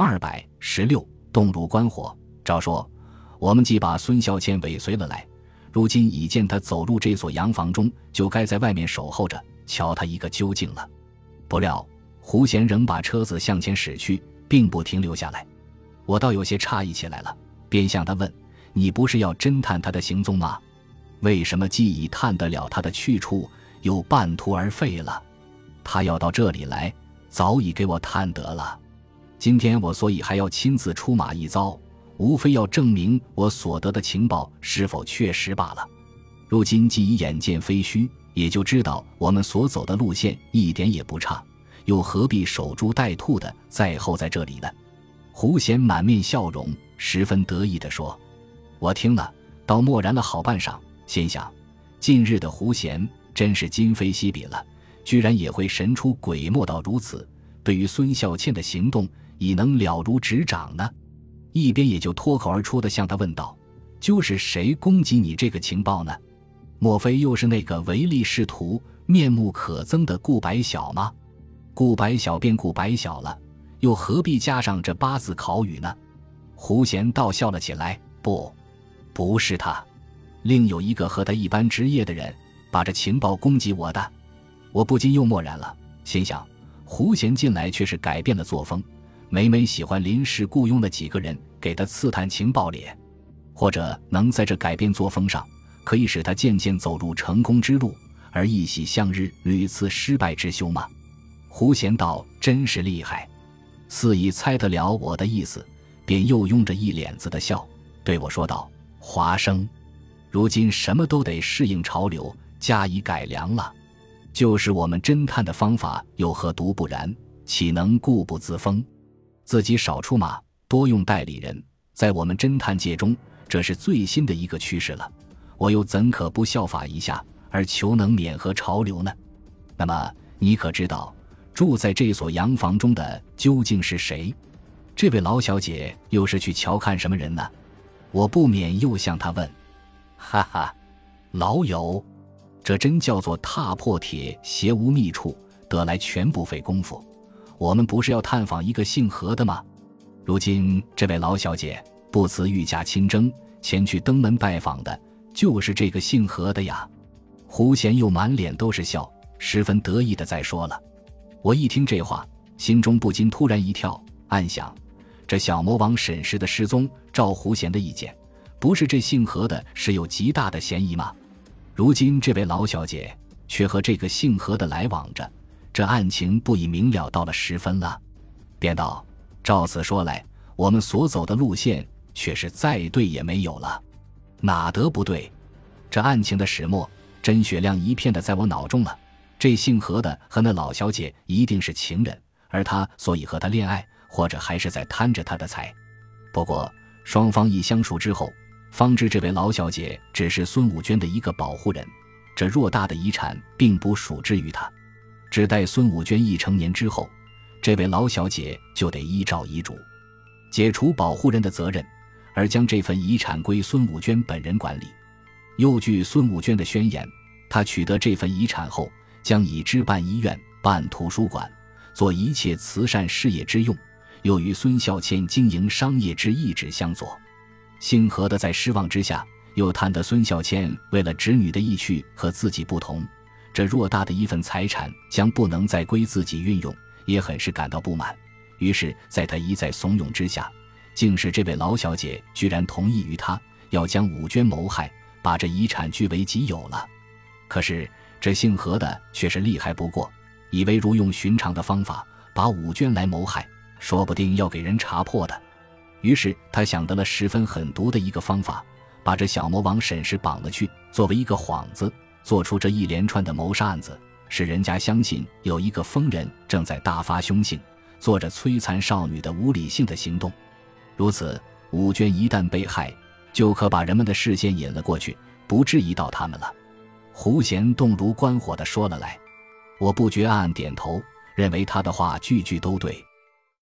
二百十六，动如观火。照说，我们既把孙孝谦尾随了来，如今已见他走入这所洋房中，就该在外面守候着，瞧他一个究竟了。不料胡贤仍把车子向前驶去，并不停留下来。我倒有些诧异起来了，便向他问：“你不是要侦探他的行踪吗？为什么既已探得了他的去处，又半途而废了？他要到这里来，早已给我探得了。今天我所以还要亲自出马一遭，无非要证明我所得的情报是否确实罢了。如今既已眼见非虚，也就知道我们所走的路线一点也不差，又何必守株待兔的在候在这里呢？”胡贤满面笑容，十分得意地说：“我听了，倒默然了好半晌，心想：近日的胡贤真是今非昔比了，居然也会神出鬼没到如此。对于孙孝谦的行动，已能了如指掌呢。”一边也就脱口而出的向他问道：“就是谁攻击你这个情报呢？莫非又是那个唯利是图、面目可憎的顾白晓吗？顾白晓便顾白晓了。”又何必加上这八字考语呢？胡贤倒笑了起来。不，不是他，另有一个和他一般职业的人把这情报攻击我的。我不禁又默然了，心想：胡贤近来却是改变了作风，每每喜欢临时雇佣了几个人给他刺探情报咧，或者能在这改变作风上，可以使他渐渐走入成功之路，而一喜向日，屡次失败之休吗？胡贤道：“真是厉害。”似已猜得了我的意思，便又拥着一脸子的笑，对我说道：“华生，如今什么都得适应潮流，加以改良了。就是我们侦探的方法，有何独不然？岂能固步自封？自己少出马，多用代理人，在我们侦探界中，这是最新的一个趋势了。我又怎可不效法一下，而求能免合潮流呢？那么，你可知道？”住在这所洋房中的究竟是谁？这位老小姐又是去瞧看什么人呢？我不免又向她问：“哈哈，老友，这真叫做踏破铁鞋无觅处，得来全不费工夫。我们不是要探访一个姓何的吗？如今这位老小姐不辞御驾亲征前去登门拜访的，就是这个姓何的呀。”胡贤又满脸都是笑，十分得意的在说了。我一听这话，心中不禁突然一跳，暗想：这小魔王沈氏的失踪，照胡贤的意见，不是这姓何的是有极大的嫌疑吗？如今这位老小姐却和这个姓何的来往着，这案情不已明了到了十分了。便道：照此说来，我们所走的路线却是再对也没有了，哪得不对？这案情的始末，真雪亮一片的在我脑中了。这姓何的和那老小姐一定是情人，而他所以和她恋爱，或者还是在贪着她的财。不过双方一相处之后，方知这位老小姐只是孙武娟的一个保护人，这偌大的遗产并不属之于她。只待孙武娟一成年之后，这位老小姐就得依照遗嘱，解除保护人的责任，而将这份遗产归孙武娟本人管理。又据孙武娟的宣言，她取得这份遗产后。将以之办医院、办图书馆，做一切慈善事业之用，又与孙孝谦经营商业之意志相左。姓何的在失望之下，又叹得孙孝谦为了侄女的意趣和自己不同，这偌大的一份财产将不能再归自己运用，也很是感到不满。于是，在他一再怂恿之下，竟是这位老小姐居然同意于他，要将武娟谋害，把这遗产据为己有了。可是。这姓何的却是厉害不过，以为如用寻常的方法把武娟来谋害，说不定要给人查破的。于是他想得了十分狠毒的一个方法，把这小魔王沈氏绑了去，作为一个幌子，做出这一连串的谋杀案子，使人家相信有一个疯人正在大发凶性，做着摧残少女的无理性的行动。如此，武娟一旦被害，就可把人们的视线引了过去，不质疑到他们了。胡贤动如观火的说了来，我不觉暗暗点头，认为他的话句句都对。